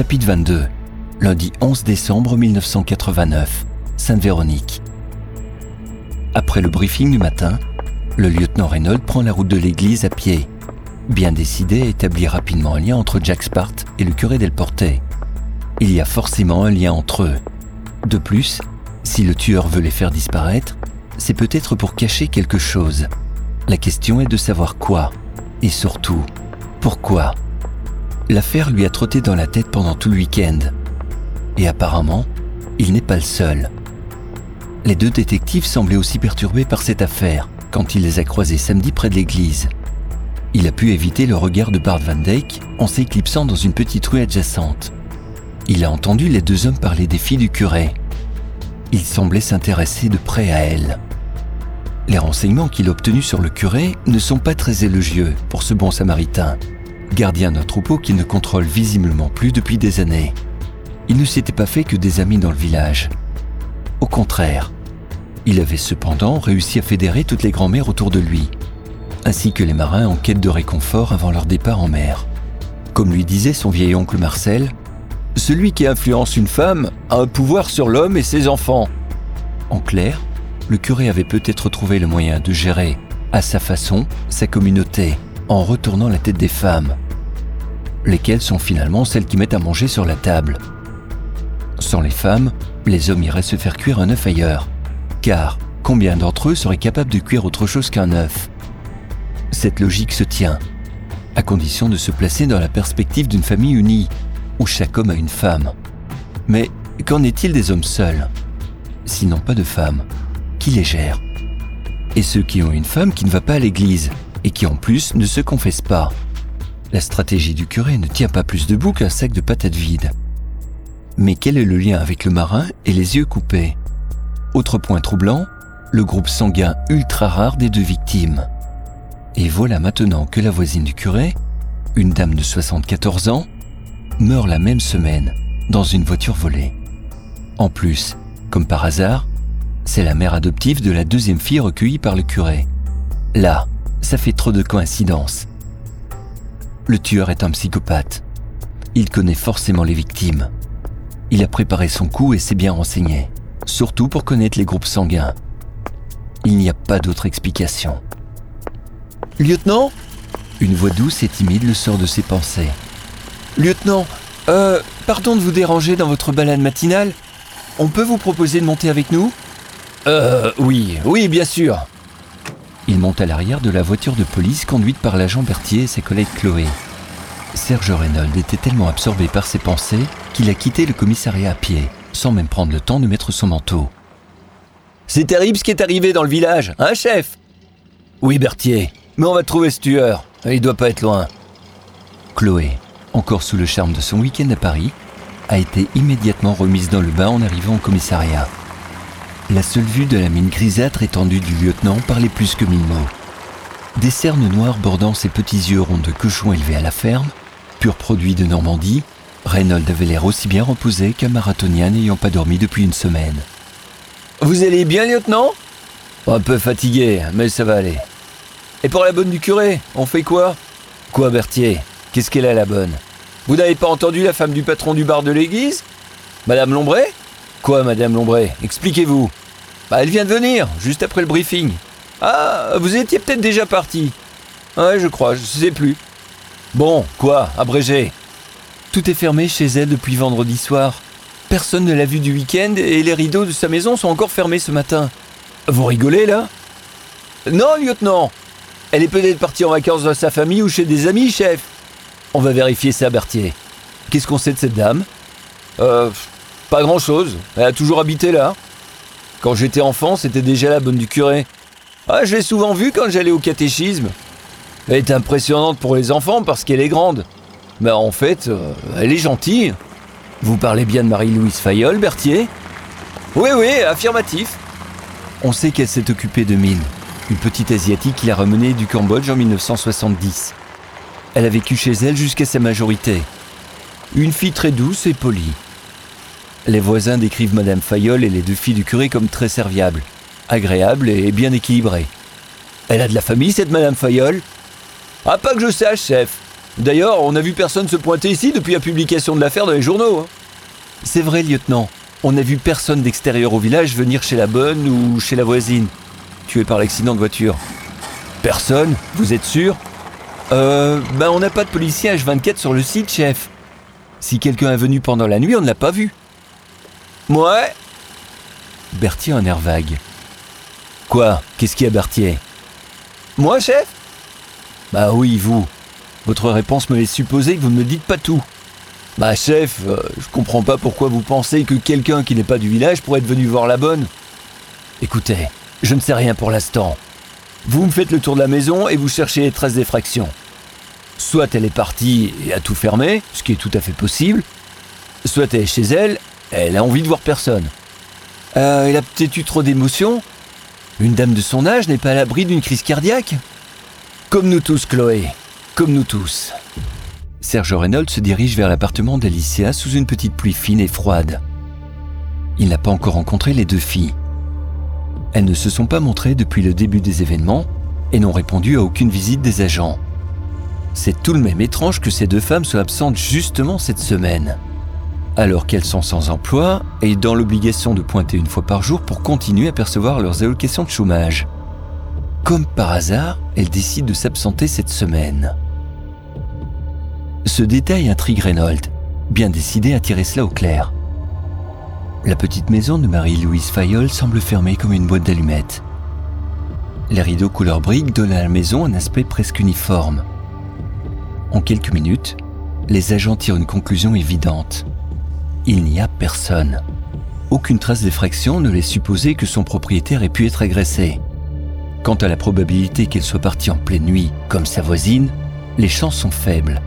Chapitre 22. Lundi 11 décembre 1989. Sainte-Véronique. Après le briefing du matin, le lieutenant Reynolds prend la route de l'église à pied, bien décidé à établir rapidement un lien entre Jack Spart et le curé Del Porte. Il y a forcément un lien entre eux. De plus, si le tueur veut les faire disparaître, c'est peut-être pour cacher quelque chose. La question est de savoir quoi, et surtout, pourquoi. L'affaire lui a trotté dans la tête pendant tout le week-end. Et apparemment, il n'est pas le seul. Les deux détectives semblaient aussi perturbés par cette affaire quand il les a croisés samedi près de l'église. Il a pu éviter le regard de Bart Van Dyke en s'éclipsant dans une petite rue adjacente. Il a entendu les deux hommes parler des filles du curé. Il semblait s'intéresser de près à elles. Les renseignements qu'il a obtenus sur le curé ne sont pas très élogieux pour ce bon samaritain, gardien d'un troupeau qu'il ne contrôle visiblement plus depuis des années. Il ne s'était pas fait que des amis dans le village. Au contraire, il avait cependant réussi à fédérer toutes les grand-mères autour de lui, ainsi que les marins en quête de réconfort avant leur départ en mer. Comme lui disait son vieil oncle Marcel, Celui qui influence une femme a un pouvoir sur l'homme et ses enfants. En clair, le curé avait peut-être trouvé le moyen de gérer, à sa façon, sa communauté, en retournant la tête des femmes, lesquelles sont finalement celles qui mettent à manger sur la table. Sans les femmes, les hommes iraient se faire cuire un œuf ailleurs, car combien d'entre eux seraient capables de cuire autre chose qu'un œuf? Cette logique se tient, à condition de se placer dans la perspective d'une famille unie, où chaque homme a une femme. Mais qu'en est-il des hommes seuls? Sinon pas de femmes qui les gère. Et ceux qui ont une femme qui ne va pas à l'église et qui en plus ne se confessent pas? La stratégie du curé ne tient pas plus debout qu'un sac de patates vides. Mais quel est le lien avec le marin et les yeux coupés? Autre point troublant, le groupe sanguin ultra rare des deux victimes. Et voilà maintenant que la voisine du curé, une dame de 74 ans, meurt la même semaine dans une voiture volée. En plus, comme par hasard, c'est la mère adoptive de la deuxième fille recueillie par le curé. Là, ça fait trop de coïncidences. Le tueur est un psychopathe. Il connaît forcément les victimes. Il a préparé son coup et s'est bien renseigné, surtout pour connaître les groupes sanguins. Il n'y a pas d'autre explication. Lieutenant? Une voix douce et timide le sort de ses pensées. Lieutenant, euh, pardon de vous déranger dans votre balade matinale. On peut vous proposer de monter avec nous? Euh, oui, oui, bien sûr. Il monte à l'arrière de la voiture de police conduite par l'agent Berthier et ses collègues Chloé. Serge Reynolds était tellement absorbé par ses pensées qu'il a quitté le commissariat à pied, sans même prendre le temps de mettre son manteau. C'est terrible ce qui est arrivé dans le village, hein, chef? Oui, Berthier, mais on va trouver ce tueur. Il doit pas être loin. Chloé, encore sous le charme de son week-end à Paris, a été immédiatement remise dans le bain en arrivant au commissariat. La seule vue de la mine grisâtre étendue du lieutenant parlait plus que mille mots. Des cernes noires bordant ses petits yeux ronds de cochon élevés à la ferme, pur produit de Normandie, Reynolds avait l'air aussi bien reposé qu'un marathonien n'ayant pas dormi depuis une semaine. Vous allez bien, lieutenant? Un peu fatigué, mais ça va aller. Et pour la bonne du curé, on fait quoi? Quoi, Berthier? Qu'est-ce qu'elle a, la bonne? Vous n'avez pas entendu la femme du patron du bar de l'église? Madame Lombray? Quoi, Madame Lombray? Expliquez-vous. Bah, elle vient de venir, juste après le briefing. Ah, vous étiez peut-être déjà parti. Ouais, je crois, je sais plus. Bon, quoi, abrégé Tout est fermé chez elle depuis vendredi soir. Personne ne l'a vue du week-end et les rideaux de sa maison sont encore fermés ce matin. Vous rigolez là? Non, lieutenant Elle est peut-être partie en vacances dans sa famille ou chez des amis, chef. On va vérifier ça, Berthier. Qu'est-ce qu'on sait de cette dame? Euh, pas grand-chose. Elle a toujours habité là. Quand j'étais enfant, c'était déjà la bonne du curé. Ah, je l'ai souvent vue quand j'allais au catéchisme. Elle est impressionnante pour les enfants parce qu'elle est grande. Mais en fait, euh, elle est gentille. Vous parlez bien de Marie-Louise Fayol, Berthier Oui, oui, affirmatif. On sait qu'elle s'est occupée de Mine, une petite asiatique qui l'a ramenée du Cambodge en 1970. Elle a vécu chez elle jusqu'à sa majorité. Une fille très douce et polie. Les voisins décrivent Madame Fayol et les deux filles du curé comme très serviables, agréables et bien équilibrées. Elle a de la famille, cette Madame Fayol? Ah, pas que je sache, chef. D'ailleurs, on n'a vu personne se pointer ici depuis la publication de l'affaire dans les journaux. Hein. C'est vrai, lieutenant. On n'a vu personne d'extérieur au village venir chez la bonne ou chez la voisine, tuée par l'accident de voiture. Personne? Vous êtes sûr? Euh, ben on n'a pas de policier H24 sur le site, chef. Si quelqu'un est venu pendant la nuit, on ne l'a pas vu. Ouais. Berthier a un air vague. Quoi? Qu'est-ce qu'il y a, Berthier? Moi, chef? Bah oui, vous. Votre réponse me laisse supposer que vous ne me dites pas tout. Bah chef, euh, je comprends pas pourquoi vous pensez que quelqu'un qui n'est pas du village pourrait être venu voir la bonne. Écoutez, je ne sais rien pour l'instant. Vous me faites le tour de la maison et vous cherchez les traces d'effraction. Soit elle est partie et a tout fermé, ce qui est tout à fait possible, soit elle est chez elle, elle a envie de voir personne. Euh, elle a peut-être eu trop d'émotions Une dame de son âge n'est pas à l'abri d'une crise cardiaque Comme nous tous, Chloé. Comme nous tous. Serge Reynolds se dirige vers l'appartement d'Alicia sous une petite pluie fine et froide. Il n'a pas encore rencontré les deux filles. Elles ne se sont pas montrées depuis le début des événements et n'ont répondu à aucune visite des agents. C'est tout de même étrange que ces deux femmes soient absentes justement cette semaine, alors qu'elles sont sans emploi et dans l'obligation de pointer une fois par jour pour continuer à percevoir leurs allocations de chômage. Comme par hasard, elles décident de s'absenter cette semaine. Ce détail intrigue Reynolds, bien décidé à tirer cela au clair. La petite maison de Marie-Louise Fayol semble fermée comme une boîte d'allumettes. Les rideaux couleur brique donnent à la maison un aspect presque uniforme. En quelques minutes, les agents tirent une conclusion évidente. Il n'y a personne. Aucune trace d'effraction ne laisse supposer que son propriétaire ait pu être agressé. Quant à la probabilité qu'elle soit partie en pleine nuit, comme sa voisine, les chances sont faibles.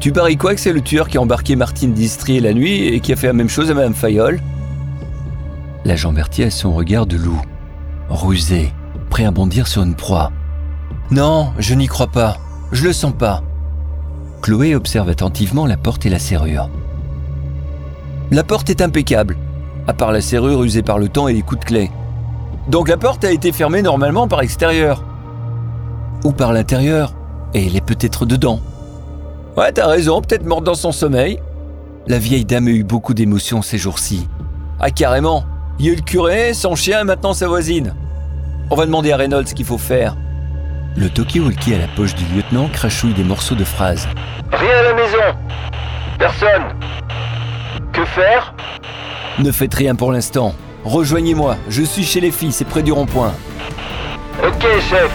Tu paries quoi que c'est le tueur qui a embarqué Martine Distri la nuit et qui a fait la même chose à Madame Fayol? L'agent Berthier a son regard de loup, rusé, prêt à bondir sur une proie. Non, je n'y crois pas. Je le sens pas. Chloé observe attentivement la porte et la serrure. La porte est impeccable, à part la serrure usée par le temps et les coups de clé. Donc la porte a été fermée normalement par extérieur. Ou par l'intérieur, et elle est peut-être dedans. Ouais, t'as raison, peut-être morte dans son sommeil. La vieille dame a eu beaucoup d'émotions ces jours-ci. Ah, carrément. Il y a eu le curé, son chien et maintenant sa voisine. On va demander à Reynolds ce qu'il faut faire. Le talkie-walkie à la poche du lieutenant crachouille des morceaux de phrases. Rien à la maison. Personne. Que faire Ne faites rien pour l'instant. Rejoignez-moi, je suis chez les filles, c'est près du rond-point. Ok, chef.